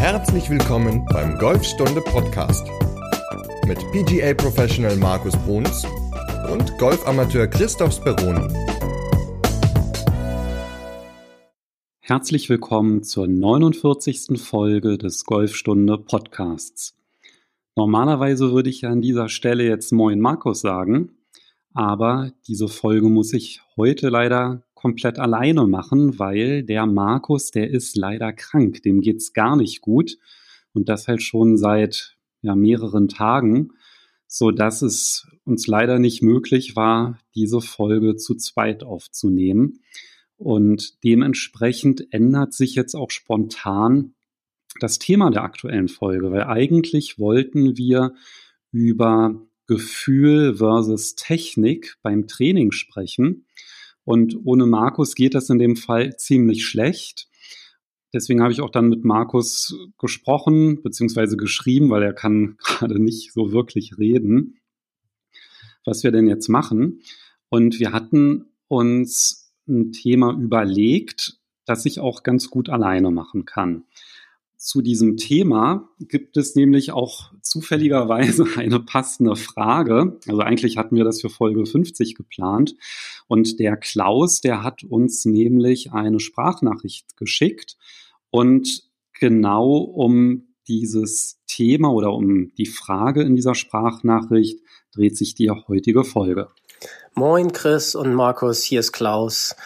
Herzlich willkommen beim Golfstunde Podcast mit PGA Professional Markus Bruns und Golfamateur Christoph Speroni. Herzlich willkommen zur 49. Folge des Golfstunde Podcasts. Normalerweise würde ich an dieser Stelle jetzt Moin Markus sagen, aber diese Folge muss ich heute leider komplett alleine machen, weil der Markus, der ist leider krank, dem geht's gar nicht gut und das halt schon seit ja, mehreren Tagen, so dass es uns leider nicht möglich war, diese Folge zu zweit aufzunehmen. Und dementsprechend ändert sich jetzt auch spontan das Thema der aktuellen Folge, weil eigentlich wollten wir über Gefühl versus Technik beim Training sprechen. Und ohne Markus geht das in dem Fall ziemlich schlecht. Deswegen habe ich auch dann mit Markus gesprochen bzw. geschrieben, weil er kann gerade nicht so wirklich reden, was wir denn jetzt machen. Und wir hatten uns ein Thema überlegt, das ich auch ganz gut alleine machen kann zu diesem Thema gibt es nämlich auch zufälligerweise eine passende Frage. Also eigentlich hatten wir das für Folge 50 geplant. Und der Klaus, der hat uns nämlich eine Sprachnachricht geschickt. Und genau um dieses Thema oder um die Frage in dieser Sprachnachricht dreht sich die heutige Folge. Moin Chris und Markus, hier ist Klaus.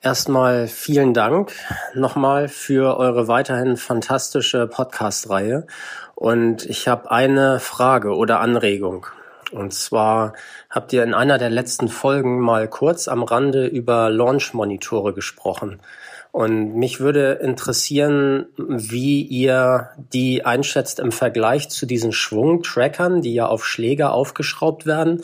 Erstmal vielen Dank nochmal für eure weiterhin fantastische Podcast-Reihe. Und ich habe eine Frage oder Anregung. Und zwar habt ihr in einer der letzten Folgen mal kurz am Rande über Launch-Monitore gesprochen. Und mich würde interessieren, wie ihr die einschätzt im Vergleich zu diesen Schwungtrackern, die ja auf Schläger aufgeschraubt werden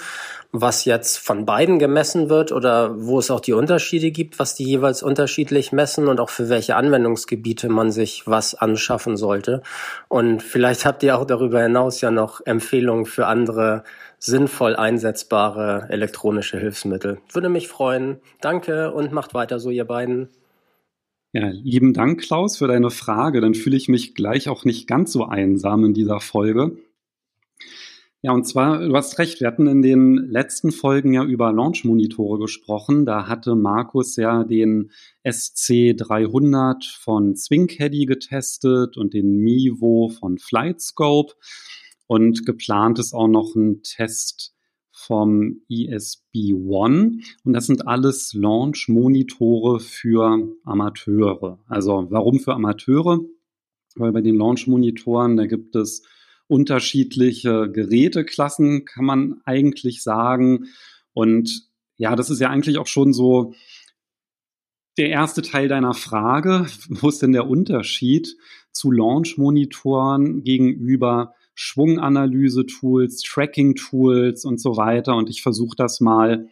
was jetzt von beiden gemessen wird oder wo es auch die Unterschiede gibt, was die jeweils unterschiedlich messen und auch für welche Anwendungsgebiete man sich was anschaffen sollte. Und vielleicht habt ihr auch darüber hinaus ja noch Empfehlungen für andere sinnvoll einsetzbare elektronische Hilfsmittel. Würde mich freuen. Danke und macht weiter so, ihr beiden. Ja, lieben Dank, Klaus, für deine Frage. Dann fühle ich mich gleich auch nicht ganz so einsam in dieser Folge. Ja, und zwar, du hast recht, wir hatten in den letzten Folgen ja über Launch-Monitore gesprochen. Da hatte Markus ja den SC300 von Swingcaddy getestet und den Mivo von Flightscope. Und geplant ist auch noch ein Test vom ESB One. Und das sind alles Launch-Monitore für Amateure. Also warum für Amateure? Weil bei den Launch-Monitoren, da gibt es unterschiedliche Geräteklassen, kann man eigentlich sagen. Und ja, das ist ja eigentlich auch schon so der erste Teil deiner Frage. Wo ist denn der Unterschied zu Launch-Monitoren gegenüber Schwunganalyse-Tools, Tracking-Tools und so weiter? Und ich versuche das mal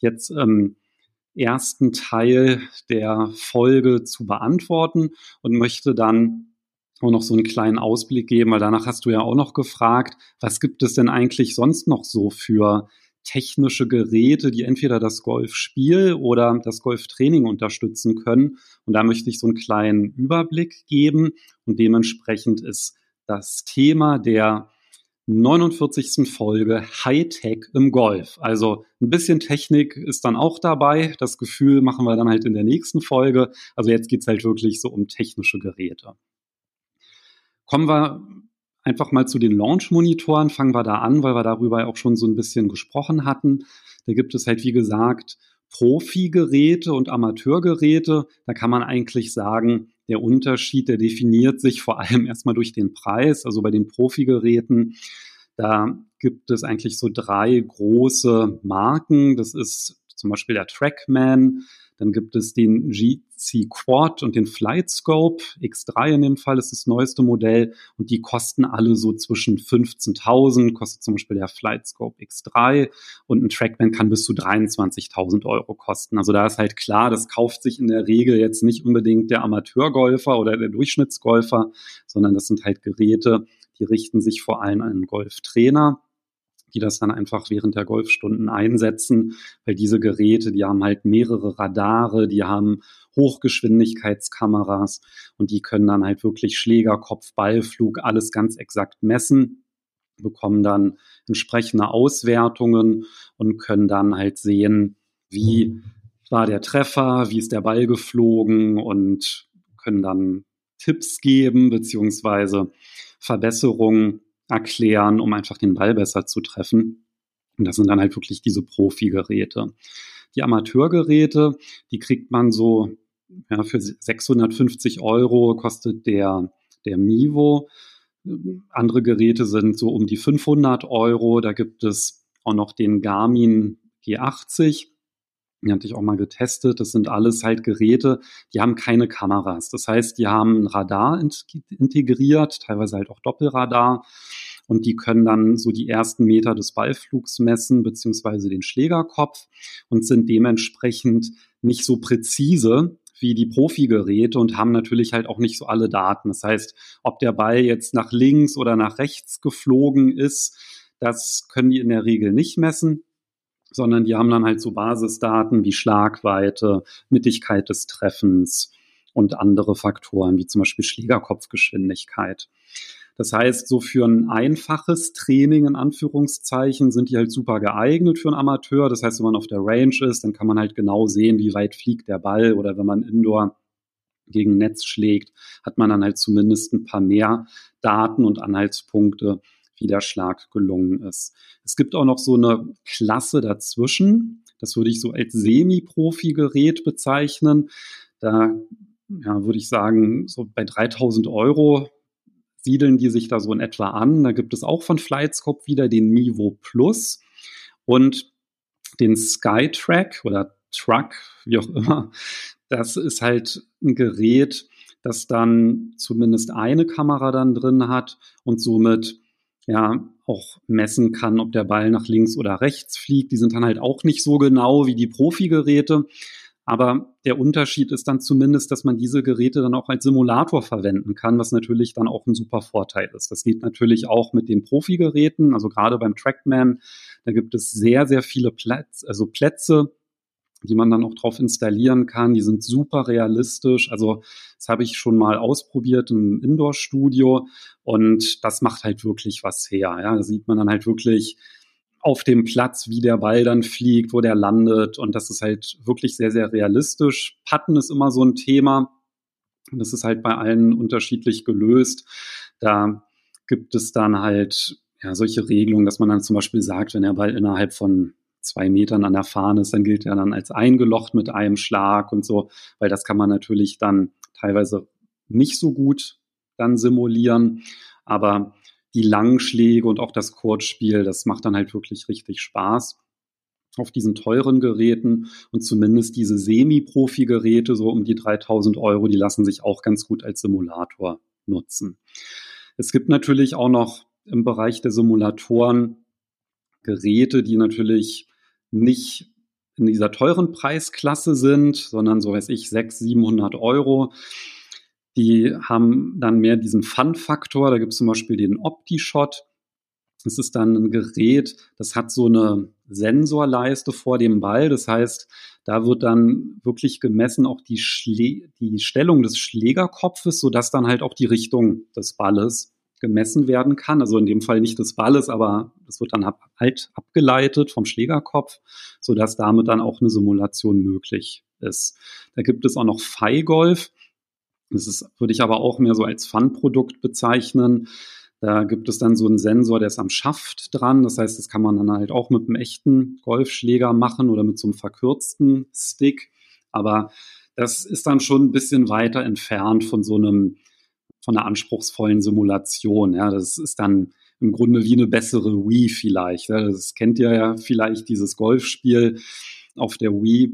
jetzt im ersten Teil der Folge zu beantworten und möchte dann auch noch so einen kleinen Ausblick geben, weil danach hast du ja auch noch gefragt, was gibt es denn eigentlich sonst noch so für technische Geräte, die entweder das Golfspiel oder das Golftraining unterstützen können. Und da möchte ich so einen kleinen Überblick geben. Und dementsprechend ist das Thema der 49. Folge Hightech im Golf. Also ein bisschen Technik ist dann auch dabei. Das Gefühl machen wir dann halt in der nächsten Folge. Also jetzt geht's halt wirklich so um technische Geräte. Kommen wir einfach mal zu den Launch-Monitoren, fangen wir da an, weil wir darüber auch schon so ein bisschen gesprochen hatten. Da gibt es halt, wie gesagt, Profi-Geräte und Amateurgeräte. Da kann man eigentlich sagen, der Unterschied, der definiert sich vor allem erstmal durch den Preis. Also bei den Profi-Geräten, da gibt es eigentlich so drei große Marken. Das ist zum Beispiel der Trackman, dann gibt es den GC Quad und den Flight Scope. X3 in dem Fall ist das neueste Modell und die kosten alle so zwischen 15.000, kostet zum Beispiel der Flight Scope X3 und ein Trackman kann bis zu 23.000 Euro kosten. Also da ist halt klar, das kauft sich in der Regel jetzt nicht unbedingt der Amateurgolfer oder der Durchschnittsgolfer, sondern das sind halt Geräte, die richten sich vor allem an Golftrainer die das dann einfach während der Golfstunden einsetzen, weil diese Geräte, die haben halt mehrere Radare, die haben Hochgeschwindigkeitskameras und die können dann halt wirklich Schläger, Kopf, Ballflug, alles ganz exakt messen, bekommen dann entsprechende Auswertungen und können dann halt sehen, wie war der Treffer, wie ist der Ball geflogen und können dann Tipps geben beziehungsweise Verbesserungen erklären, um einfach den Ball besser zu treffen. Und das sind dann halt wirklich diese Profi-Geräte. Die Amateurgeräte, die kriegt man so ja, für 650 Euro kostet der, der Mivo. Andere Geräte sind so um die 500 Euro. Da gibt es auch noch den Garmin G80. Die hatte ich auch mal getestet. Das sind alles halt Geräte, die haben keine Kameras. Das heißt, die haben ein Radar integriert, teilweise halt auch Doppelradar. Und die können dann so die ersten Meter des Ballflugs messen, beziehungsweise den Schlägerkopf und sind dementsprechend nicht so präzise wie die Profi-Geräte und haben natürlich halt auch nicht so alle Daten. Das heißt, ob der Ball jetzt nach links oder nach rechts geflogen ist, das können die in der Regel nicht messen sondern die haben dann halt so Basisdaten wie Schlagweite, Mittigkeit des Treffens und andere Faktoren wie zum Beispiel Schlägerkopfgeschwindigkeit. Das heißt, so für ein einfaches Training in Anführungszeichen sind die halt super geeignet für einen Amateur. Das heißt, wenn man auf der Range ist, dann kann man halt genau sehen, wie weit fliegt der Ball oder wenn man Indoor gegen Netz schlägt, hat man dann halt zumindest ein paar mehr Daten und Anhaltspunkte, wie der Schlag gelungen ist. Es gibt auch noch so eine Klasse dazwischen. Das würde ich so als Semi-Profi-Gerät bezeichnen. Da ja, würde ich sagen, so bei 3000 Euro siedeln die sich da so in etwa an. Da gibt es auch von Flightscope wieder den Mivo Plus und den Skytrack oder Truck, wie auch immer. Das ist halt ein Gerät, das dann zumindest eine Kamera dann drin hat und somit ja auch messen kann, ob der Ball nach links oder rechts fliegt. Die sind dann halt auch nicht so genau wie die Profi-Geräte. Aber der Unterschied ist dann zumindest, dass man diese Geräte dann auch als Simulator verwenden kann, was natürlich dann auch ein super Vorteil ist. Das geht natürlich auch mit den Profi-Geräten, also gerade beim Trackman, da gibt es sehr, sehr viele Plätze, also Plätze, die man dann auch drauf installieren kann. Die sind super realistisch. Also das habe ich schon mal ausprobiert im Indoor-Studio und das macht halt wirklich was her. Ja, da sieht man dann halt wirklich auf dem Platz, wie der Ball dann fliegt, wo der landet und das ist halt wirklich sehr, sehr realistisch. Patten ist immer so ein Thema. Und das ist halt bei allen unterschiedlich gelöst. Da gibt es dann halt ja, solche Regelungen, dass man dann zum Beispiel sagt, wenn der Ball innerhalb von zwei Metern an der Fahne ist, dann gilt er dann als eingelocht mit einem Schlag und so, weil das kann man natürlich dann teilweise nicht so gut dann simulieren. Aber die langen Schläge und auch das Kurzspiel, das macht dann halt wirklich richtig Spaß auf diesen teuren Geräten und zumindest diese Semi-Profi-Geräte, so um die 3000 Euro, die lassen sich auch ganz gut als Simulator nutzen. Es gibt natürlich auch noch im Bereich der Simulatoren Geräte, die natürlich nicht in dieser teuren Preisklasse sind, sondern so weiß ich, 600, 700 Euro. Die haben dann mehr diesen Fun-Faktor. Da gibt es zum Beispiel den OptiShot. Das ist dann ein Gerät, das hat so eine Sensorleiste vor dem Ball. Das heißt, da wird dann wirklich gemessen auch die, Schlä die Stellung des Schlägerkopfes, sodass dann halt auch die Richtung des Balles gemessen werden kann. Also in dem Fall nicht des Balles, aber das wird dann halt abgeleitet vom Schlägerkopf, sodass damit dann auch eine Simulation möglich ist. Da gibt es auch noch Golf. Das ist, würde ich aber auch mehr so als Fun-Produkt bezeichnen. Da gibt es dann so einen Sensor, der ist am Schaft dran. Das heißt, das kann man dann halt auch mit einem echten Golfschläger machen oder mit so einem verkürzten Stick. Aber das ist dann schon ein bisschen weiter entfernt von so einem von einer anspruchsvollen Simulation. Ja, das ist dann im Grunde wie eine bessere Wii vielleicht. Ja, das kennt ihr ja vielleicht, dieses Golfspiel auf der Wii,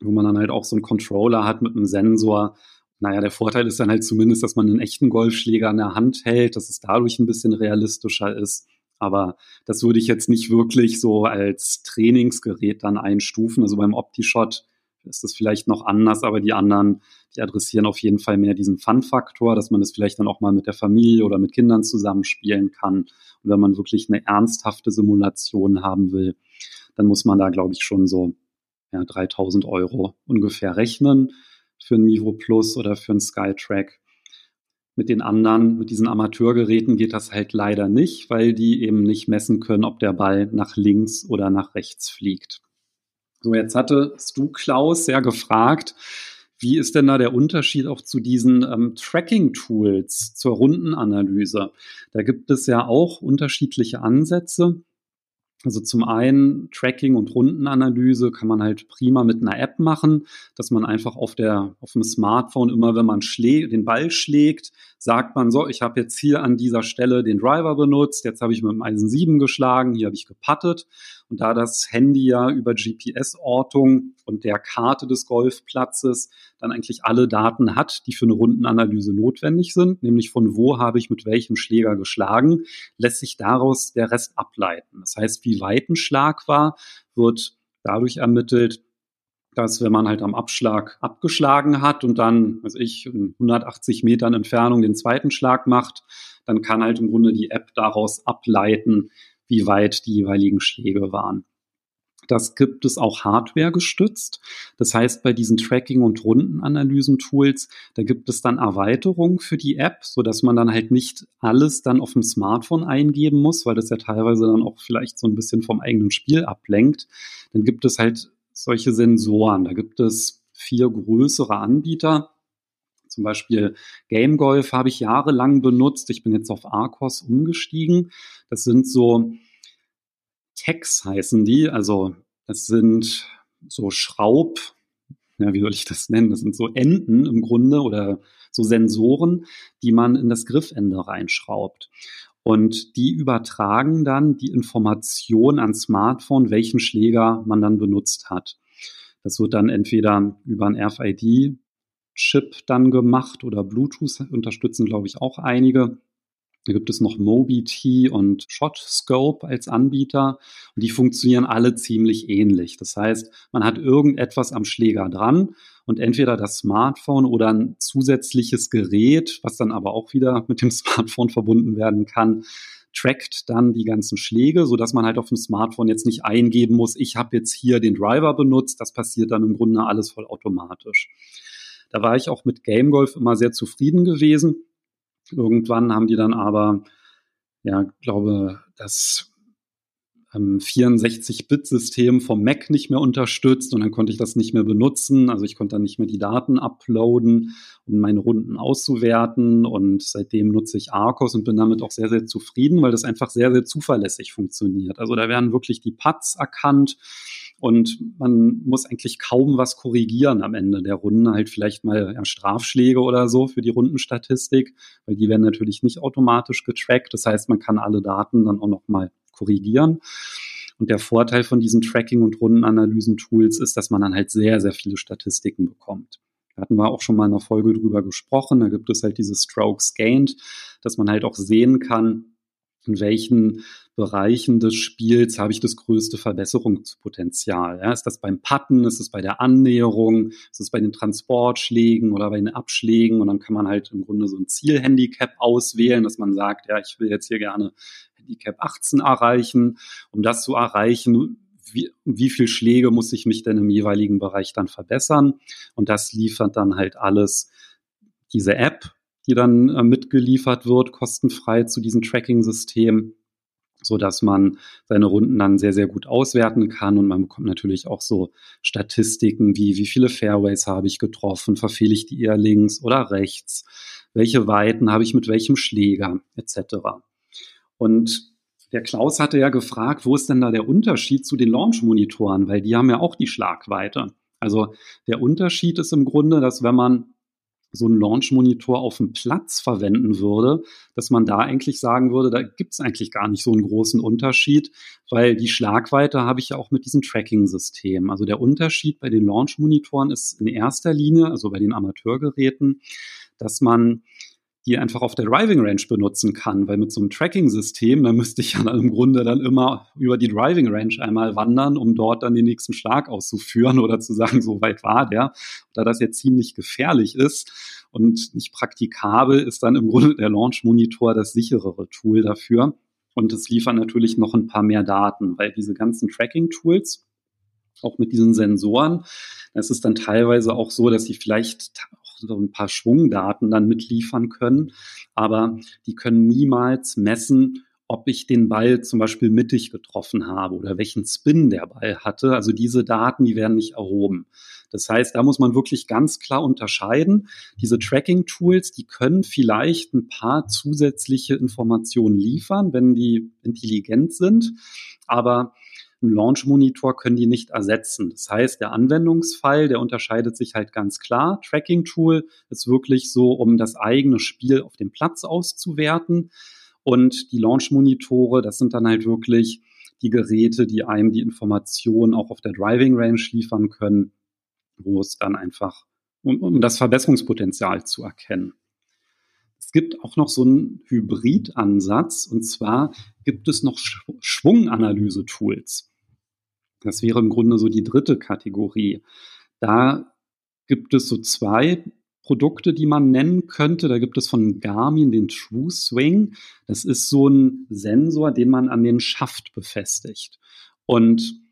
wo man dann halt auch so einen Controller hat mit einem Sensor. Naja, der Vorteil ist dann halt zumindest, dass man einen echten Golfschläger in der Hand hält, dass es dadurch ein bisschen realistischer ist. Aber das würde ich jetzt nicht wirklich so als Trainingsgerät dann einstufen. Also beim OptiShot ist das vielleicht noch anders, aber die anderen, die adressieren auf jeden Fall mehr diesen Fun-Faktor, dass man das vielleicht dann auch mal mit der Familie oder mit Kindern zusammenspielen kann. Und wenn man wirklich eine ernsthafte Simulation haben will, dann muss man da, glaube ich, schon so ja, 3000 Euro ungefähr rechnen. für ein Mivo Plus oder für ein Skytrack. Mit den anderen, mit diesen Amateurgeräten geht das halt leider nicht, weil die eben nicht messen können, ob der Ball nach links oder nach rechts fliegt. So, jetzt hattest du, Klaus, sehr gefragt, wie ist denn da der Unterschied auch zu diesen ähm, Tracking-Tools zur Rundenanalyse? Da gibt es ja auch unterschiedliche Ansätze. Also zum einen Tracking und Rundenanalyse kann man halt prima mit einer App machen, dass man einfach auf der auf dem Smartphone immer, wenn man den Ball schlägt, sagt man so, ich habe jetzt hier an dieser Stelle den Driver benutzt, jetzt habe ich mit dem Eisen 7 geschlagen, hier habe ich gepattet und da das Handy ja über GPS-Ortung und der Karte des Golfplatzes dann eigentlich alle Daten hat, die für eine Rundenanalyse notwendig sind, nämlich von wo habe ich mit welchem Schläger geschlagen, lässt sich daraus der Rest ableiten. Das heißt, wie weit ein Schlag war, wird dadurch ermittelt, dass wenn man halt am Abschlag abgeschlagen hat und dann, weiß ich, 180 Metern Entfernung den zweiten Schlag macht, dann kann halt im Grunde die App daraus ableiten, wie weit die jeweiligen Schläge waren. Das gibt es auch Hardware gestützt. Das heißt, bei diesen Tracking- und Rundenanalysen-Tools, da gibt es dann Erweiterungen für die App, so dass man dann halt nicht alles dann auf dem Smartphone eingeben muss, weil das ja teilweise dann auch vielleicht so ein bisschen vom eigenen Spiel ablenkt. Dann gibt es halt solche Sensoren. Da gibt es vier größere Anbieter. Zum Beispiel Game Golf habe ich jahrelang benutzt. Ich bin jetzt auf Arcos umgestiegen. Das sind so Tags heißen die. Also das sind so Schraub, ja, wie soll ich das nennen? Das sind so Enden im Grunde oder so Sensoren, die man in das Griffende reinschraubt. Und die übertragen dann die Information ans Smartphone, welchen Schläger man dann benutzt hat. Das wird dann entweder über ein RFID Chip dann gemacht oder Bluetooth unterstützen, glaube ich, auch einige. Da gibt es noch MobiT und ShotScope als Anbieter und die funktionieren alle ziemlich ähnlich. Das heißt, man hat irgendetwas am Schläger dran und entweder das Smartphone oder ein zusätzliches Gerät, was dann aber auch wieder mit dem Smartphone verbunden werden kann, trackt dann die ganzen Schläge, so dass man halt auf dem Smartphone jetzt nicht eingeben muss, ich habe jetzt hier den Driver benutzt, das passiert dann im Grunde alles voll automatisch. Da war ich auch mit Game Golf immer sehr zufrieden gewesen. Irgendwann haben die dann aber, ja, glaube, das ähm, 64-Bit-System vom Mac nicht mehr unterstützt und dann konnte ich das nicht mehr benutzen. Also ich konnte dann nicht mehr die Daten uploaden, um meine Runden auszuwerten. Und seitdem nutze ich Arcos und bin damit auch sehr, sehr zufrieden, weil das einfach sehr, sehr zuverlässig funktioniert. Also da werden wirklich die Pads erkannt und man muss eigentlich kaum was korrigieren am Ende der Runde. Halt vielleicht mal ja, Strafschläge oder so für die Rundenstatistik, weil die werden natürlich nicht automatisch getrackt. Das heißt, man kann alle Daten dann auch nochmal korrigieren. Und der Vorteil von diesen Tracking- und Rundenanalysen-Tools ist, dass man dann halt sehr, sehr viele Statistiken bekommt. Da hatten wir auch schon mal in einer Folge drüber gesprochen. Da gibt es halt diese Strokes Gained, dass man halt auch sehen kann, in welchen Bereichen des Spiels habe ich das größte Verbesserungspotenzial. Ja, ist das beim Patten, ist es bei der Annäherung, ist es bei den Transportschlägen oder bei den Abschlägen und dann kann man halt im Grunde so ein Zielhandicap auswählen, dass man sagt, ja, ich will jetzt hier gerne Handicap 18 erreichen. Um das zu erreichen, wie, wie viel Schläge muss ich mich denn im jeweiligen Bereich dann verbessern? Und das liefert dann halt alles diese App, die dann äh, mitgeliefert wird, kostenfrei zu diesem Tracking-System, so dass man seine Runden dann sehr, sehr gut auswerten kann. Und man bekommt natürlich auch so Statistiken wie, wie viele Fairways habe ich getroffen, verfehle ich die eher links oder rechts, welche Weiten habe ich mit welchem Schläger, etc. Und der Klaus hatte ja gefragt, wo ist denn da der Unterschied zu den Launch-Monitoren, weil die haben ja auch die Schlagweite. Also der Unterschied ist im Grunde, dass wenn man so einen Launch-Monitor auf dem Platz verwenden würde, dass man da eigentlich sagen würde, da gibt es eigentlich gar nicht so einen großen Unterschied, weil die Schlagweite habe ich ja auch mit diesem Tracking-System. Also der Unterschied bei den Launch-Monitoren ist in erster Linie, also bei den Amateurgeräten, dass man die einfach auf der Driving Range benutzen kann, weil mit so einem Tracking-System, da müsste ich ja dann im Grunde dann immer über die Driving Range einmal wandern, um dort dann den nächsten Schlag auszuführen oder zu sagen, so weit war der. Da das jetzt ziemlich gefährlich ist und nicht praktikabel, ist dann im Grunde der Launch Monitor das sicherere Tool dafür. Und es liefert natürlich noch ein paar mehr Daten, weil diese ganzen Tracking-Tools, auch mit diesen Sensoren. Es ist dann teilweise auch so, dass sie vielleicht so ein paar Schwungdaten dann mitliefern können, aber die können niemals messen, ob ich den Ball zum Beispiel mittig getroffen habe oder welchen Spin der Ball hatte. Also diese Daten, die werden nicht erhoben. Das heißt, da muss man wirklich ganz klar unterscheiden. Diese Tracking-Tools, die können vielleicht ein paar zusätzliche Informationen liefern, wenn die intelligent sind, aber einen Launch-Monitor können die nicht ersetzen. Das heißt, der Anwendungsfall, der unterscheidet sich halt ganz klar. Tracking-Tool ist wirklich so, um das eigene Spiel auf dem Platz auszuwerten. Und die Launch-Monitore, das sind dann halt wirklich die Geräte, die einem die Informationen auch auf der Driving Range liefern können, wo es dann einfach, um, um das Verbesserungspotenzial zu erkennen. Es gibt auch noch so einen Hybridansatz und zwar gibt es noch Schwunganalyse-Tools. Das wäre im Grunde so die dritte Kategorie. Da gibt es so zwei Produkte, die man nennen könnte. Da gibt es von Garmin den True Swing. Das ist so ein Sensor, den man an den Schaft befestigt. Und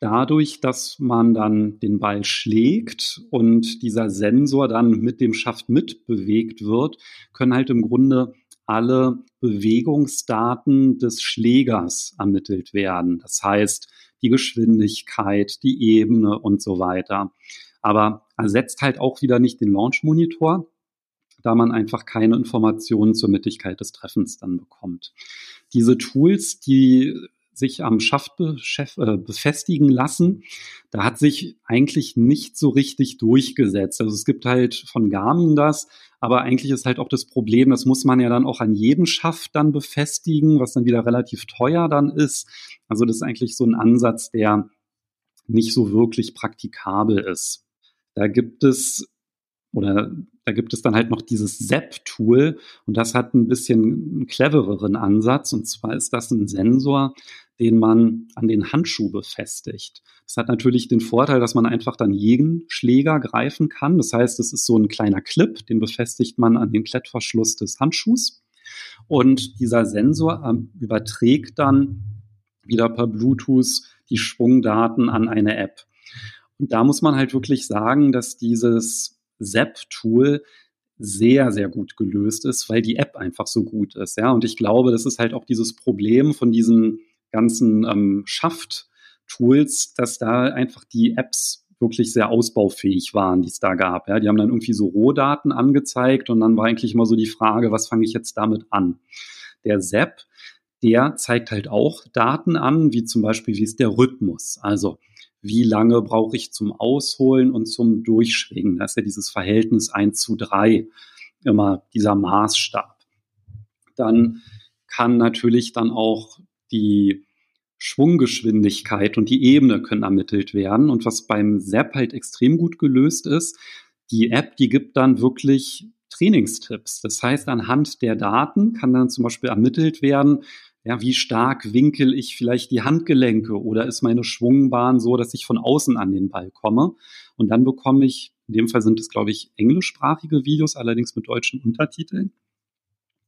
dadurch, dass man dann den Ball schlägt und dieser Sensor dann mit dem Schaft mitbewegt wird, können halt im Grunde alle Bewegungsdaten des Schlägers ermittelt werden. Das heißt, die Geschwindigkeit, die Ebene und so weiter aber ersetzt halt auch wieder nicht den Launch-Monitor, da man einfach keine Informationen zur Mittigkeit des Treffens dann bekommt. Diese Tools, die sich am Schaft äh, befestigen lassen, da hat sich eigentlich nicht so richtig durchgesetzt. Also es gibt halt von Garmin das, aber eigentlich ist halt auch das Problem, das muss man ja dann auch an jedem Schaft dann befestigen, was dann wieder relativ teuer dann ist. Also das ist eigentlich so ein Ansatz, der nicht so wirklich praktikabel ist. Da gibt es oder da gibt es dann halt noch dieses ZEP-Tool und das hat ein bisschen einen clevereren Ansatz und zwar ist das ein Sensor, den man an den Handschuh befestigt. Das hat natürlich den Vorteil, dass man einfach dann jeden Schläger greifen kann. Das heißt, es ist so ein kleiner Clip, den befestigt man an den Klettverschluss des Handschuhs und dieser Sensor ähm, überträgt dann wieder per Bluetooth die Schwungdaten an eine App. Und da muss man halt wirklich sagen, dass dieses ZAP-Tool sehr, sehr gut gelöst ist, weil die App einfach so gut ist. Ja, und ich glaube, das ist halt auch dieses Problem von diesen ganzen ähm, Schaft-Tools, dass da einfach die Apps wirklich sehr ausbaufähig waren, die es da gab. Ja, die haben dann irgendwie so Rohdaten angezeigt und dann war eigentlich immer so die Frage, was fange ich jetzt damit an? Der ZAP, der zeigt halt auch Daten an, wie zum Beispiel, wie ist der Rhythmus? Also, wie lange brauche ich zum Ausholen und zum Durchschwingen. Das ist ja dieses Verhältnis 1 zu 3, immer dieser Maßstab. Dann kann natürlich dann auch die Schwunggeschwindigkeit und die Ebene können ermittelt werden. Und was beim SAP halt extrem gut gelöst ist, die App, die gibt dann wirklich Trainingstipps. Das heißt, anhand der Daten kann dann zum Beispiel ermittelt werden, ja, wie stark winkel ich vielleicht die Handgelenke oder ist meine Schwungbahn so, dass ich von außen an den Ball komme? Und dann bekomme ich, in dem Fall sind es, glaube ich, englischsprachige Videos, allerdings mit deutschen Untertiteln.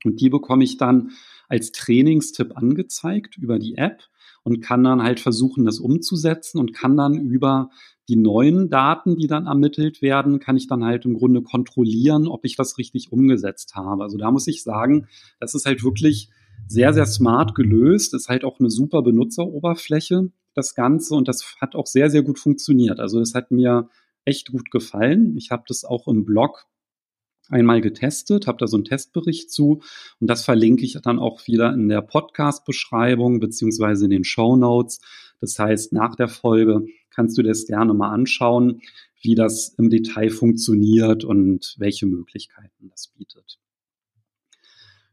Und die bekomme ich dann als Trainingstipp angezeigt über die App und kann dann halt versuchen, das umzusetzen und kann dann über die neuen Daten, die dann ermittelt werden, kann ich dann halt im Grunde kontrollieren, ob ich das richtig umgesetzt habe. Also da muss ich sagen, das ist halt wirklich sehr, sehr smart gelöst. Ist halt auch eine super Benutzeroberfläche, das Ganze. Und das hat auch sehr, sehr gut funktioniert. Also das hat mir echt gut gefallen. Ich habe das auch im Blog einmal getestet, habe da so einen Testbericht zu und das verlinke ich dann auch wieder in der Podcast-Beschreibung beziehungsweise in den Show Notes. Das heißt, nach der Folge kannst du dir das gerne mal anschauen, wie das im Detail funktioniert und welche Möglichkeiten das bietet.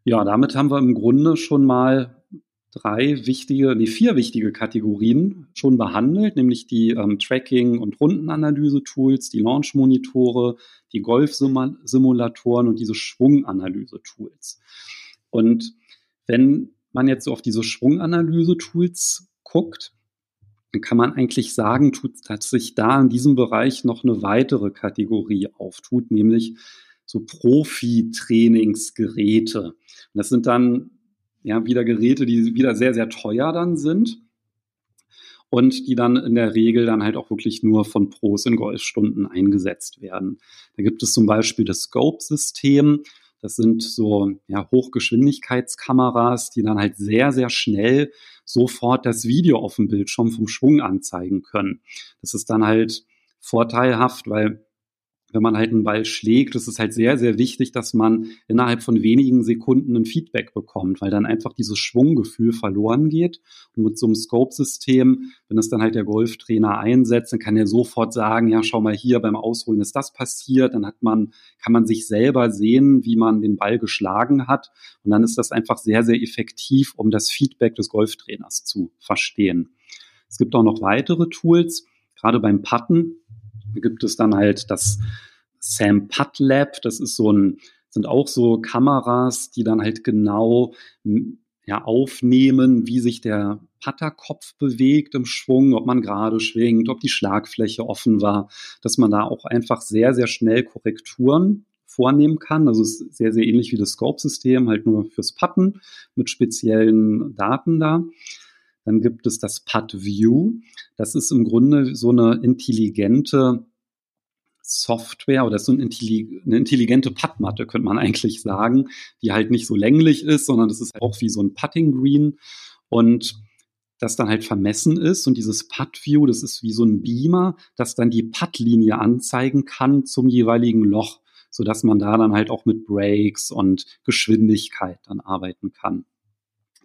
Ja, damit haben wir im Grunde schon mal drei wichtige, nee, vier wichtige Kategorien schon behandelt, nämlich die ähm, Tracking- und Rundenanalyse-Tools, die Launch-Monitore, die Golf-Simulatoren und diese Schwunganalyse-Tools. Und wenn man jetzt so auf diese Schwunganalyse-Tools guckt, dann kann man eigentlich sagen, tut, dass sich da in diesem Bereich noch eine weitere Kategorie auftut, nämlich so Profi-Trainingsgeräte. Und das sind dann ja wieder Geräte, die wieder sehr, sehr teuer dann sind. und die dann in der Regel dann halt auch wirklich nur von Pros in Golfstunden eingesetzt werden. Da gibt es zum Beispiel das Scope-System. Das sind so ja, Hochgeschwindigkeitskameras, die dann halt sehr, sehr schnell sofort das Video auf dem Bildschirm vom Schwung anzeigen können. Das ist dann halt vorteilhaft, weil wenn man halt einen Ball schlägt, ist es halt sehr, sehr wichtig, dass man innerhalb von wenigen Sekunden ein Feedback bekommt, weil dann einfach dieses Schwunggefühl verloren geht. Und mit so einem Scope-System, wenn es dann halt der Golftrainer einsetzt, dann kann er sofort sagen, ja, schau mal hier, beim Ausholen ist das passiert. Dann hat man, kann man sich selber sehen, wie man den Ball geschlagen hat. Und dann ist das einfach sehr, sehr effektiv, um das Feedback des Golftrainers zu verstehen. Es gibt auch noch weitere Tools, gerade beim Putten gibt es dann halt das Sam Putt Lab. Das ist so ein, sind auch so Kameras, die dann halt genau ja, aufnehmen, wie sich der Putterkopf bewegt im Schwung, ob man gerade schwingt, ob die Schlagfläche offen war, dass man da auch einfach sehr, sehr schnell Korrekturen vornehmen kann. Also es ist sehr, sehr ähnlich wie das Scope-System, halt nur fürs Putten mit speziellen Daten da. Dann gibt es das Putt View. Das ist im Grunde so eine intelligente Software oder so eine intelligente Puttmatte, könnte man eigentlich sagen, die halt nicht so länglich ist, sondern das ist auch wie so ein Putting Green. Und das dann halt vermessen ist. Und dieses Putt View, das ist wie so ein Beamer, das dann die Puttlinie anzeigen kann zum jeweiligen Loch, so dass man da dann halt auch mit Breaks und Geschwindigkeit dann arbeiten kann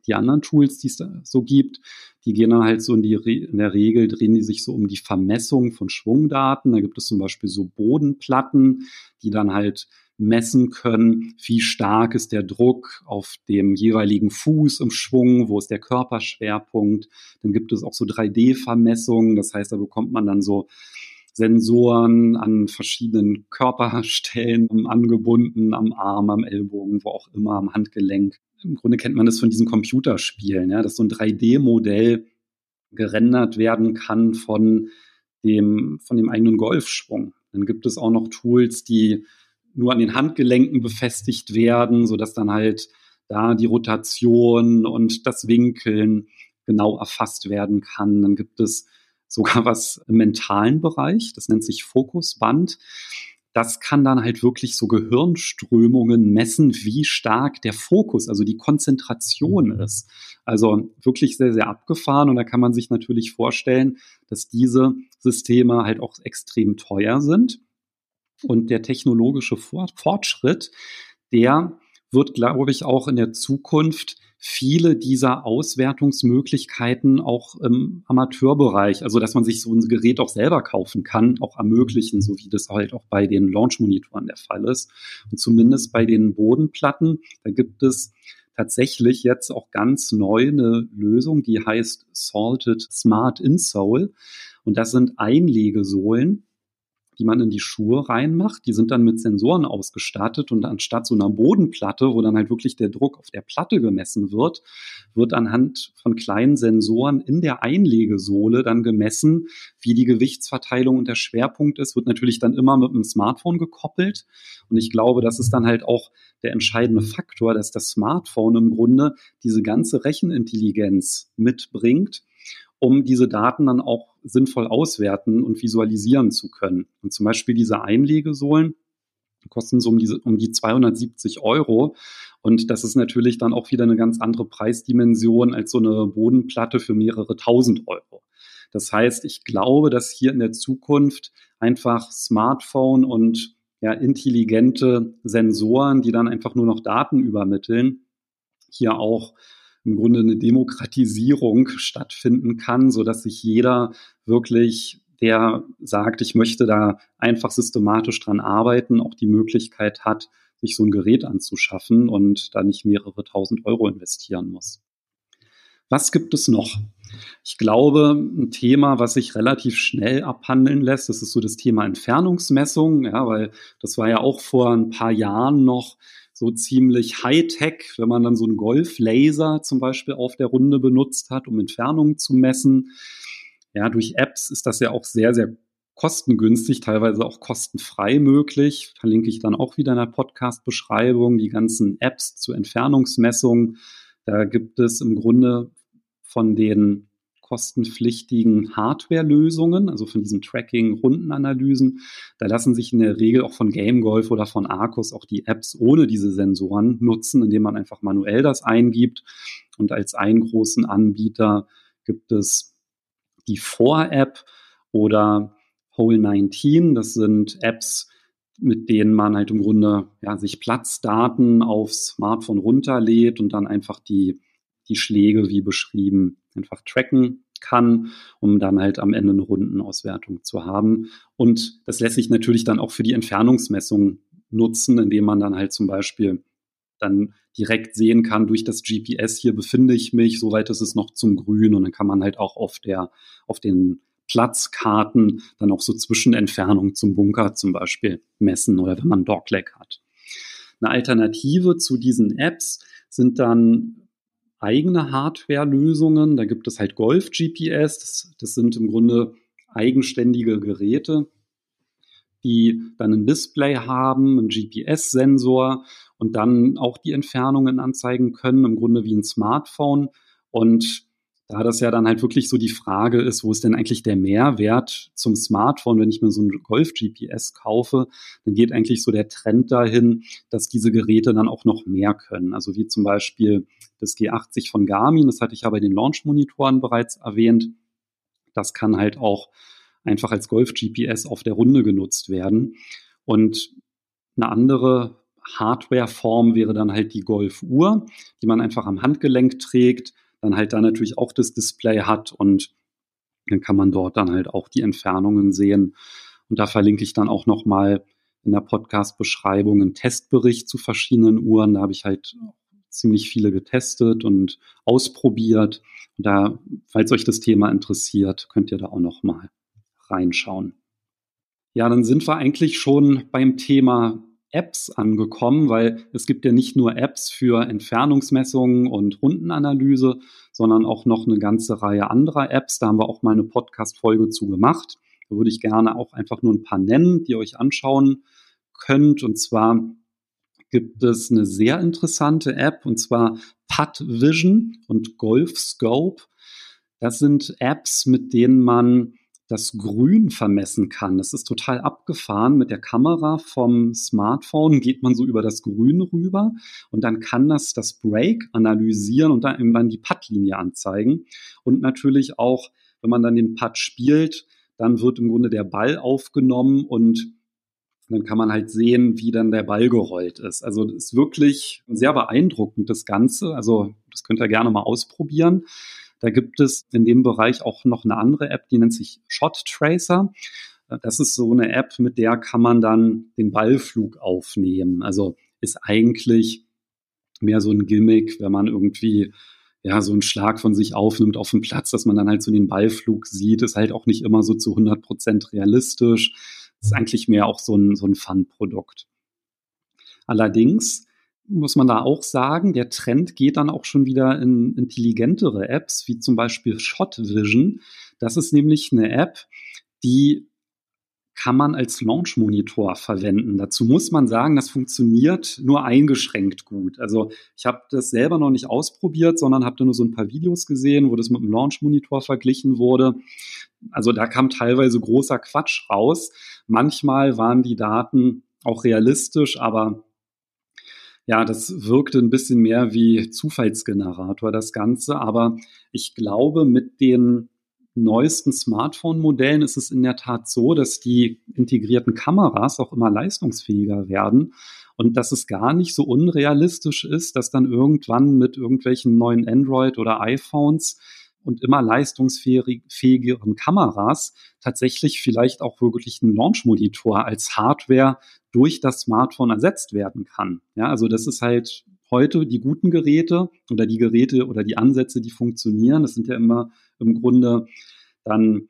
die anderen Tools, die es da so gibt, die gehen dann halt so in, die, in der Regel, drehen die sich so um die Vermessung von Schwungdaten. Da gibt es zum Beispiel so Bodenplatten, die dann halt messen können, wie stark ist der Druck auf dem jeweiligen Fuß im Schwung, wo ist der Körperschwerpunkt. Dann gibt es auch so 3D-Vermessungen, das heißt, da bekommt man dann so Sensoren an verschiedenen Körperstellen angebunden, am Arm, am Ellbogen, wo auch immer, am Handgelenk im Grunde kennt man das von diesen Computerspielen, ja, dass so ein 3D-Modell gerendert werden kann von dem, von dem eigenen Golfschwung. Dann gibt es auch noch Tools, die nur an den Handgelenken befestigt werden, so dass dann halt da die Rotation und das Winkeln genau erfasst werden kann. Dann gibt es sogar was im mentalen Bereich, das nennt sich Fokusband das kann dann halt wirklich so Gehirnströmungen messen, wie stark der Fokus, also die Konzentration mhm. ist. Also wirklich sehr, sehr abgefahren. Und da kann man sich natürlich vorstellen, dass diese Systeme halt auch extrem teuer sind. Und der technologische Fortschritt, der wird, glaube ich, auch in der Zukunft viele dieser Auswertungsmöglichkeiten auch im Amateurbereich, also dass man sich so ein Gerät auch selber kaufen kann, auch ermöglichen, so wie das halt auch bei den Launch-Monitoren der Fall ist. Und zumindest bei den Bodenplatten, da gibt es tatsächlich jetzt auch ganz neu eine Lösung, die heißt Salted Smart Insole. Und das sind Einlegesohlen, die man in die Schuhe reinmacht. Die sind dann mit Sensoren ausgestattet und anstatt so einer Bodenplatte, wo dann halt wirklich der Druck auf der Platte gemessen wird, wird anhand von kleinen Sensoren in der Einlegesohle dann gemessen, wie die Gewichtsverteilung und der Schwerpunkt ist, wird natürlich dann immer mit einem Smartphone gekoppelt. Und ich glaube, das ist dann halt auch der entscheidende Faktor, dass das Smartphone im Grunde diese ganze Rechenintelligenz mitbringt um diese Daten dann auch sinnvoll auswerten und visualisieren zu können. Und zum Beispiel diese Einlegesohlen kosten so um, diese, um die 270 Euro. Und das ist natürlich dann auch wieder eine ganz andere Preisdimension als so eine Bodenplatte für mehrere tausend Euro. Das heißt, ich glaube, dass hier in der Zukunft einfach Smartphone und ja, intelligente Sensoren, die dann einfach nur noch Daten übermitteln, hier auch im Grunde eine Demokratisierung stattfinden kann, so dass sich jeder wirklich der sagt, ich möchte da einfach systematisch dran arbeiten, auch die Möglichkeit hat, sich so ein Gerät anzuschaffen und da nicht mehrere tausend Euro investieren muss. Was gibt es noch? Ich glaube, ein Thema, was sich relativ schnell abhandeln lässt, das ist so das Thema Entfernungsmessung, ja, weil das war ja auch vor ein paar Jahren noch so ziemlich Hightech, wenn man dann so einen Golflaser zum Beispiel auf der Runde benutzt hat, um Entfernungen zu messen. Ja, durch Apps ist das ja auch sehr, sehr kostengünstig, teilweise auch kostenfrei möglich. Verlinke ich dann auch wieder in der Podcast-Beschreibung die ganzen Apps zur Entfernungsmessung. Da gibt es im Grunde von den kostenpflichtigen Hardware-Lösungen, also von diesen Tracking-Rundenanalysen. Da lassen sich in der Regel auch von Game Golf oder von Arcus auch die Apps ohne diese Sensoren nutzen, indem man einfach manuell das eingibt. Und als einen großen Anbieter gibt es die 4-App oder Hole 19. Das sind Apps, mit denen man halt im Grunde ja, sich Platzdaten aufs Smartphone runterlädt und dann einfach die, die Schläge, wie beschrieben, einfach tracken kann, um dann halt am Ende eine Rundenauswertung zu haben. Und das lässt sich natürlich dann auch für die Entfernungsmessung nutzen, indem man dann halt zum Beispiel dann direkt sehen kann, durch das GPS, hier befinde ich mich, soweit ist es noch zum Grün und dann kann man halt auch auf der, auf den Platzkarten dann auch so Zwischenentfernungen zum Bunker zum Beispiel messen oder wenn man Dogleg hat. Eine Alternative zu diesen Apps sind dann eigene Hardware-Lösungen. Da gibt es halt Golf-GPS. Das, das sind im Grunde eigenständige Geräte, die dann ein Display haben, einen GPS-Sensor und dann auch die Entfernungen anzeigen können, im Grunde wie ein Smartphone. Und da das ja dann halt wirklich so die Frage ist, wo ist denn eigentlich der Mehrwert zum Smartphone, wenn ich mir so ein Golf-GPS kaufe, dann geht eigentlich so der Trend dahin, dass diese Geräte dann auch noch mehr können. Also wie zum Beispiel das G80 von Garmin, das hatte ich ja bei den Launch-Monitoren bereits erwähnt. Das kann halt auch einfach als Golf-GPS auf der Runde genutzt werden. Und eine andere Hardware-Form wäre dann halt die Golf-Uhr, die man einfach am Handgelenk trägt dann halt da natürlich auch das Display hat und dann kann man dort dann halt auch die Entfernungen sehen. Und da verlinke ich dann auch nochmal in der Podcast-Beschreibung einen Testbericht zu verschiedenen Uhren. Da habe ich halt ziemlich viele getestet und ausprobiert. Und da, falls euch das Thema interessiert, könnt ihr da auch nochmal reinschauen. Ja, dann sind wir eigentlich schon beim Thema Apps angekommen, weil es gibt ja nicht nur Apps für Entfernungsmessungen und Rundenanalyse, sondern auch noch eine ganze Reihe anderer Apps. Da haben wir auch mal eine Podcast-Folge zu gemacht. Da würde ich gerne auch einfach nur ein paar nennen, die ihr euch anschauen könnt. Und zwar gibt es eine sehr interessante App, und zwar Putt Vision und Golf Scope. Das sind Apps, mit denen man das Grün vermessen kann. Das ist total abgefahren. Mit der Kamera vom Smartphone geht man so über das Grün rüber und dann kann das das Break analysieren und dann, dann die Puttlinie anzeigen. Und natürlich auch, wenn man dann den Putt spielt, dann wird im Grunde der Ball aufgenommen und dann kann man halt sehen, wie dann der Ball gerollt ist. Also das ist wirklich sehr beeindruckend, das Ganze. Also das könnt ihr gerne mal ausprobieren. Da gibt es in dem Bereich auch noch eine andere App, die nennt sich Shot Tracer. Das ist so eine App, mit der kann man dann den Ballflug aufnehmen. Also ist eigentlich mehr so ein Gimmick, wenn man irgendwie ja, so einen Schlag von sich aufnimmt auf dem Platz, dass man dann halt so den Ballflug sieht, ist halt auch nicht immer so zu 100 Prozent realistisch. Ist eigentlich mehr auch so ein, so ein Fun-Produkt. Allerdings muss man da auch sagen, der Trend geht dann auch schon wieder in intelligentere Apps, wie zum Beispiel Shot Vision. Das ist nämlich eine App, die kann man als Launch-Monitor verwenden. Dazu muss man sagen, das funktioniert nur eingeschränkt gut. Also ich habe das selber noch nicht ausprobiert, sondern habe da nur so ein paar Videos gesehen, wo das mit dem Launch-Monitor verglichen wurde. Also da kam teilweise großer Quatsch raus. Manchmal waren die Daten auch realistisch, aber ja, das wirkte ein bisschen mehr wie Zufallsgenerator, das Ganze. Aber ich glaube, mit den neuesten Smartphone-Modellen ist es in der Tat so, dass die integrierten Kameras auch immer leistungsfähiger werden und dass es gar nicht so unrealistisch ist, dass dann irgendwann mit irgendwelchen neuen Android- oder iPhones und immer leistungsfähigeren Kameras tatsächlich vielleicht auch wirklich ein Launch-Monitor als Hardware durch das Smartphone ersetzt werden kann. Ja, also das ist halt heute die guten Geräte oder die Geräte oder die Ansätze, die funktionieren. Das sind ja immer im Grunde dann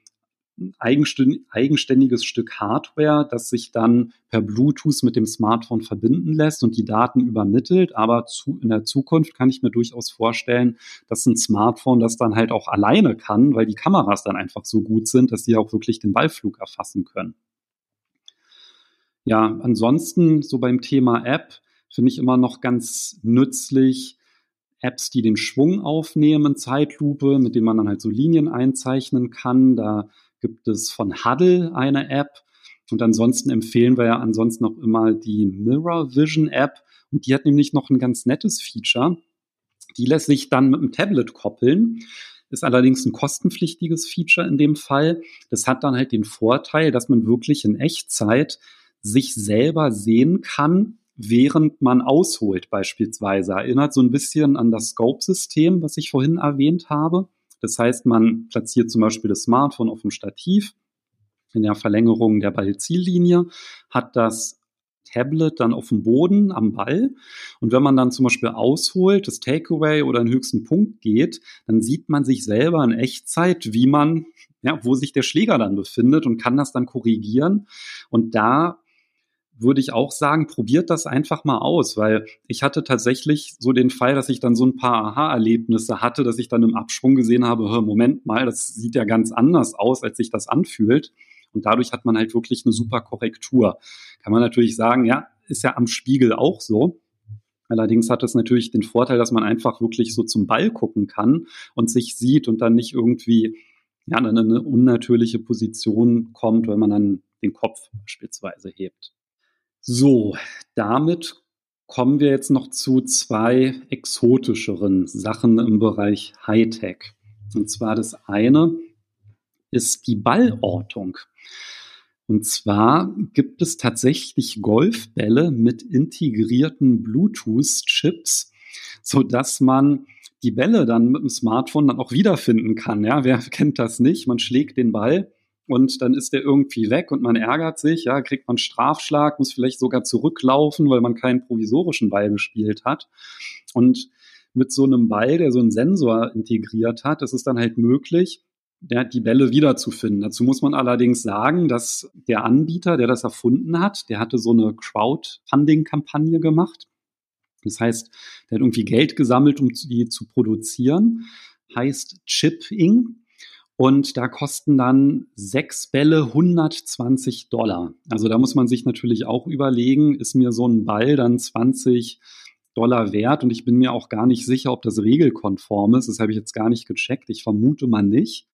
eigenständiges Stück Hardware, das sich dann per Bluetooth mit dem Smartphone verbinden lässt und die Daten übermittelt. Aber zu, in der Zukunft kann ich mir durchaus vorstellen, dass ein Smartphone das dann halt auch alleine kann, weil die Kameras dann einfach so gut sind, dass sie auch wirklich den Ballflug erfassen können. Ja, ansonsten so beim Thema App finde ich immer noch ganz nützlich, Apps, die den Schwung aufnehmen, Zeitlupe, mit denen man dann halt so Linien einzeichnen kann. Da gibt es von Huddle eine App. Und ansonsten empfehlen wir ja ansonsten noch immer die Mirror Vision App. Und die hat nämlich noch ein ganz nettes Feature. Die lässt sich dann mit dem Tablet koppeln. Ist allerdings ein kostenpflichtiges Feature in dem Fall. Das hat dann halt den Vorteil, dass man wirklich in Echtzeit sich selber sehen kann, während man ausholt beispielsweise. Erinnert so ein bisschen an das Scope-System, was ich vorhin erwähnt habe. Das heißt, man platziert zum Beispiel das Smartphone auf dem Stativ in der Verlängerung der Ballziellinie, hat das Tablet dann auf dem Boden am Ball. Und wenn man dann zum Beispiel ausholt, das Takeaway oder den höchsten Punkt geht, dann sieht man sich selber in Echtzeit, wie man, ja, wo sich der Schläger dann befindet und kann das dann korrigieren. Und da würde ich auch sagen, probiert das einfach mal aus, weil ich hatte tatsächlich so den Fall, dass ich dann so ein paar Aha-Erlebnisse hatte, dass ich dann im Absprung gesehen habe, Moment mal, das sieht ja ganz anders aus, als sich das anfühlt. Und dadurch hat man halt wirklich eine super Korrektur. Kann man natürlich sagen, ja, ist ja am Spiegel auch so. Allerdings hat es natürlich den Vorteil, dass man einfach wirklich so zum Ball gucken kann und sich sieht und dann nicht irgendwie ja, in eine unnatürliche Position kommt, wenn man dann den Kopf beispielsweise hebt. So, damit kommen wir jetzt noch zu zwei exotischeren Sachen im Bereich Hightech. Und zwar das eine ist die Ballortung. Und zwar gibt es tatsächlich Golfbälle mit integrierten Bluetooth-Chips, so dass man die Bälle dann mit dem Smartphone dann auch wiederfinden kann. Ja, wer kennt das nicht? Man schlägt den Ball und dann ist der irgendwie weg und man ärgert sich, ja, kriegt man Strafschlag, muss vielleicht sogar zurücklaufen, weil man keinen provisorischen Ball gespielt hat. Und mit so einem Ball, der so einen Sensor integriert hat, ist es dann halt möglich, ja, die Bälle wiederzufinden. Dazu muss man allerdings sagen, dass der Anbieter, der das erfunden hat, der hatte so eine Crowdfunding-Kampagne gemacht. Das heißt, der hat irgendwie Geld gesammelt, um die zu produzieren. Heißt Chipping. Und da kosten dann sechs Bälle 120 Dollar. Also da muss man sich natürlich auch überlegen, ist mir so ein Ball dann 20 Dollar wert? Und ich bin mir auch gar nicht sicher, ob das regelkonform ist. Das habe ich jetzt gar nicht gecheckt. Ich vermute mal nicht.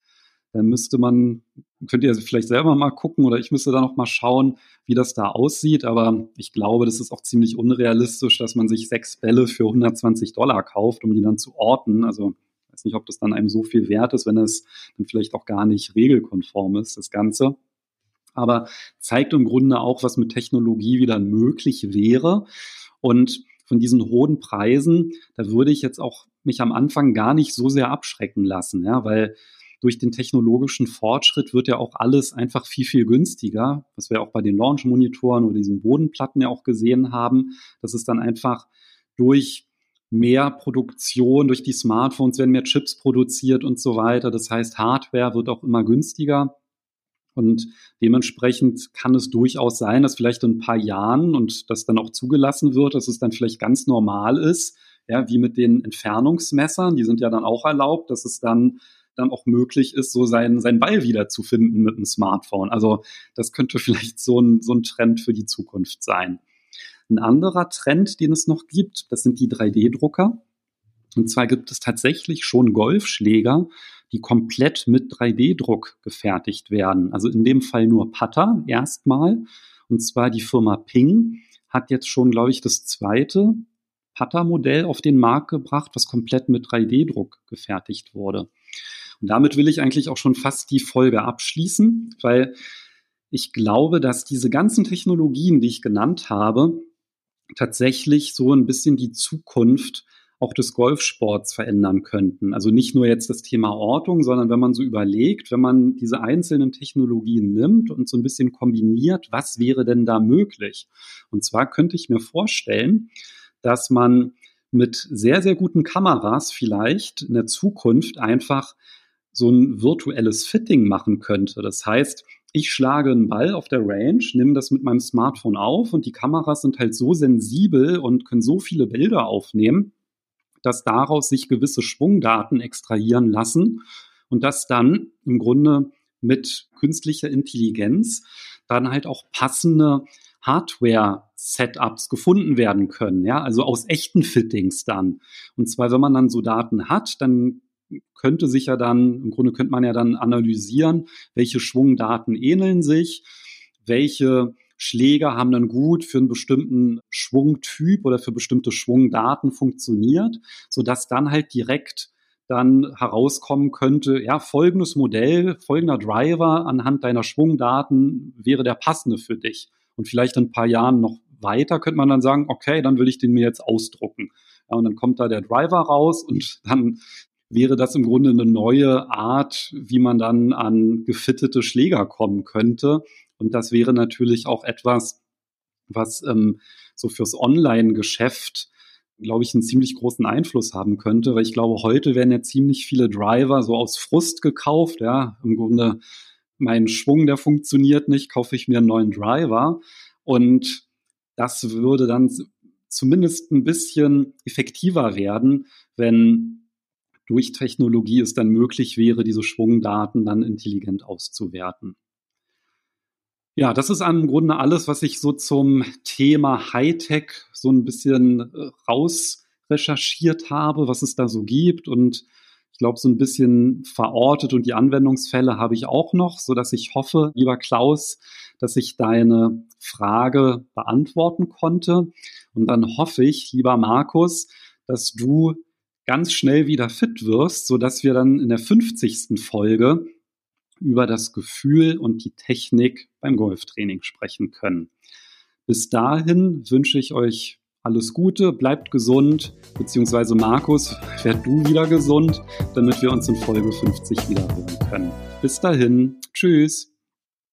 Dann müsste man, könnt ihr vielleicht selber mal gucken oder ich müsste da noch mal schauen, wie das da aussieht. Aber ich glaube, das ist auch ziemlich unrealistisch, dass man sich sechs Bälle für 120 Dollar kauft, um die dann zu orten. Also weiß nicht, ob das dann einem so viel wert ist, wenn es dann vielleicht auch gar nicht regelkonform ist, das Ganze. Aber zeigt im Grunde auch, was mit Technologie wieder möglich wäre. Und von diesen hohen Preisen, da würde ich jetzt auch mich am Anfang gar nicht so sehr abschrecken lassen, ja, weil durch den technologischen Fortschritt wird ja auch alles einfach viel, viel günstiger, was wir auch bei den Launch-Monitoren oder diesen Bodenplatten ja auch gesehen haben, dass es dann einfach durch mehr Produktion, durch die Smartphones werden mehr Chips produziert und so weiter. Das heißt, Hardware wird auch immer günstiger. Und dementsprechend kann es durchaus sein, dass vielleicht in ein paar Jahren und das dann auch zugelassen wird, dass es dann vielleicht ganz normal ist, ja, wie mit den Entfernungsmessern, die sind ja dann auch erlaubt, dass es dann dann auch möglich ist, so seinen, seinen Ball wiederzufinden mit dem Smartphone. Also das könnte vielleicht so ein, so ein Trend für die Zukunft sein. Ein anderer Trend, den es noch gibt, das sind die 3D-Drucker. Und zwar gibt es tatsächlich schon Golfschläger, die komplett mit 3D-Druck gefertigt werden. Also in dem Fall nur Putter erstmal. Und zwar die Firma Ping hat jetzt schon, glaube ich, das zweite Putter-Modell auf den Markt gebracht, was komplett mit 3D-Druck gefertigt wurde. Und damit will ich eigentlich auch schon fast die Folge abschließen, weil ich glaube, dass diese ganzen Technologien, die ich genannt habe, tatsächlich so ein bisschen die Zukunft auch des Golfsports verändern könnten. Also nicht nur jetzt das Thema Ortung, sondern wenn man so überlegt, wenn man diese einzelnen Technologien nimmt und so ein bisschen kombiniert, was wäre denn da möglich? Und zwar könnte ich mir vorstellen, dass man mit sehr, sehr guten Kameras vielleicht in der Zukunft einfach so ein virtuelles Fitting machen könnte. Das heißt, ich schlage einen Ball auf der Range, nehme das mit meinem Smartphone auf und die Kameras sind halt so sensibel und können so viele Bilder aufnehmen, dass daraus sich gewisse Schwungdaten extrahieren lassen und das dann im Grunde mit künstlicher Intelligenz dann halt auch passende Hardware Setups gefunden werden können, ja, also aus echten Fittings dann. Und zwar, wenn man dann so Daten hat, dann könnte sich ja dann, im Grunde könnte man ja dann analysieren, welche Schwungdaten ähneln sich, welche Schläger haben dann gut für einen bestimmten Schwungtyp oder für bestimmte Schwungdaten funktioniert, sodass dann halt direkt dann herauskommen könnte, ja, folgendes Modell, folgender Driver anhand deiner Schwungdaten wäre der passende für dich. Und vielleicht in ein paar Jahren noch weiter könnte man dann sagen, okay, dann will ich den mir jetzt ausdrucken. Ja, und dann kommt da der Driver raus und dann wäre das im Grunde eine neue Art, wie man dann an gefittete Schläger kommen könnte. Und das wäre natürlich auch etwas, was ähm, so fürs Online-Geschäft, glaube ich, einen ziemlich großen Einfluss haben könnte, weil ich glaube, heute werden ja ziemlich viele Driver so aus Frust gekauft, ja, im Grunde mein Schwung, der funktioniert nicht, kaufe ich mir einen neuen Driver. Und das würde dann zumindest ein bisschen effektiver werden, wenn durch Technologie es dann möglich wäre, diese Schwungdaten dann intelligent auszuwerten. Ja, das ist im Grunde alles, was ich so zum Thema Hightech so ein bisschen äh, raus recherchiert habe, was es da so gibt und ich glaube, so ein bisschen verortet und die Anwendungsfälle habe ich auch noch, so dass ich hoffe, lieber Klaus, dass ich deine Frage beantworten konnte. Und dann hoffe ich, lieber Markus, dass du ganz schnell wieder fit wirst, so dass wir dann in der 50. Folge über das Gefühl und die Technik beim Golftraining sprechen können. Bis dahin wünsche ich euch alles Gute, bleibt gesund, beziehungsweise Markus, werd du wieder gesund, damit wir uns in Folge 50 wiederholen können. Bis dahin, tschüss.